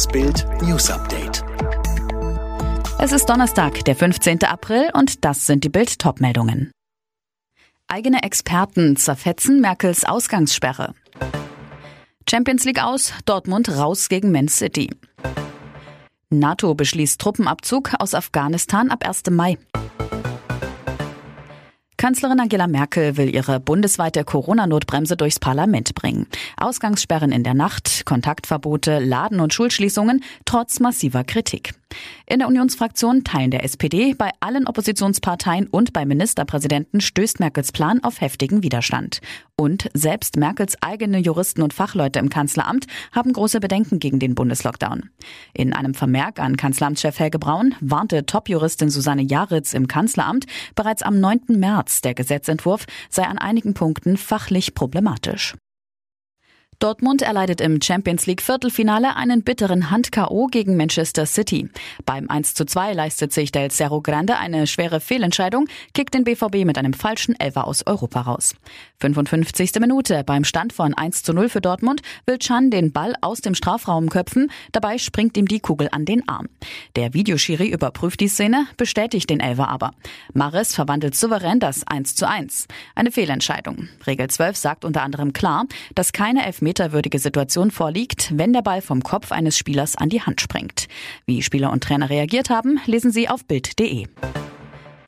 Das Bild News Update. Es ist Donnerstag, der 15. April und das sind die Bild Topmeldungen. Eigene Experten zerfetzen Merkels Ausgangssperre. Champions League aus, Dortmund raus gegen Man City. NATO beschließt Truppenabzug aus Afghanistan ab 1. Mai. Kanzlerin Angela Merkel will ihre bundesweite Corona-Notbremse durchs Parlament bringen. Ausgangssperren in der Nacht, Kontaktverbote, Laden- und Schulschließungen trotz massiver Kritik. In der Unionsfraktion Teilen der SPD, bei allen Oppositionsparteien und bei Ministerpräsidenten stößt Merkels Plan auf heftigen Widerstand. Und selbst Merkels eigene Juristen und Fachleute im Kanzleramt haben große Bedenken gegen den Bundeslockdown. In einem Vermerk an Kanzleramtschef Helge Braun warnte Top-Juristin Susanne Jaritz im Kanzleramt bereits am 9. März, der Gesetzentwurf sei an einigen Punkten fachlich problematisch. Dortmund erleidet im Champions League Viertelfinale einen bitteren Hand-KO gegen Manchester City. Beim 1 zu 2 leistet sich Del Cerro Grande eine schwere Fehlentscheidung, kickt den BVB mit einem falschen Elfer aus Europa raus. 55. Minute beim Stand von 1 zu 0 für Dortmund will Chan den Ball aus dem Strafraum köpfen, dabei springt ihm die Kugel an den Arm. Der Videoschiri überprüft die Szene, bestätigt den Elfer aber. Mares verwandelt souverän das 1 zu 1. Eine Fehlentscheidung. Regel 12 sagt unter anderem klar, dass keine Elfmeter elfmeterwürdige Situation vorliegt, wenn der Ball vom Kopf eines Spielers an die Hand springt. Wie Spieler und Trainer reagiert haben, lesen Sie auf Bild.de.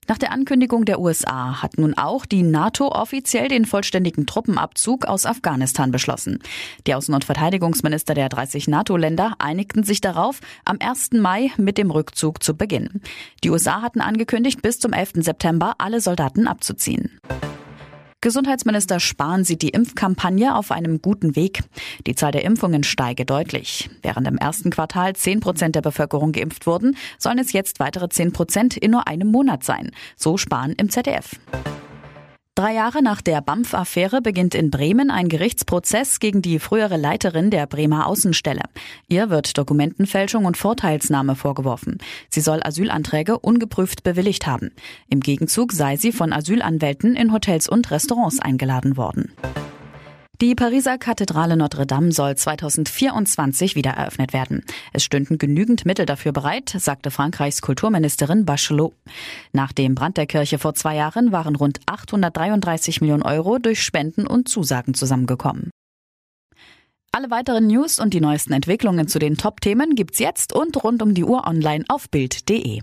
Nach der Ankündigung der USA hat nun auch die NATO offiziell den vollständigen Truppenabzug aus Afghanistan beschlossen. Die Außen- und Verteidigungsminister der 30 NATO-Länder einigten sich darauf, am 1. Mai mit dem Rückzug zu beginnen. Die USA hatten angekündigt, bis zum 11. September alle Soldaten abzuziehen. Gesundheitsminister Spahn sieht die Impfkampagne auf einem guten Weg. Die Zahl der Impfungen steige deutlich. Während im ersten Quartal 10 Prozent der Bevölkerung geimpft wurden, sollen es jetzt weitere 10 Prozent in nur einem Monat sein. So Spahn im ZDF. Drei Jahre nach der BAMF-Affäre beginnt in Bremen ein Gerichtsprozess gegen die frühere Leiterin der Bremer Außenstelle. Ihr wird Dokumentenfälschung und Vorteilsnahme vorgeworfen. Sie soll Asylanträge ungeprüft bewilligt haben. Im Gegenzug sei sie von Asylanwälten in Hotels und Restaurants eingeladen worden. Die Pariser Kathedrale Notre Dame soll 2024 wieder eröffnet werden. Es stünden genügend Mittel dafür bereit, sagte Frankreichs Kulturministerin Bachelot. Nach dem Brand der Kirche vor zwei Jahren waren rund 833 Millionen Euro durch Spenden und Zusagen zusammengekommen. Alle weiteren News und die neuesten Entwicklungen zu den Top-Themen gibt's jetzt und rund um die Uhr online auf Bild.de.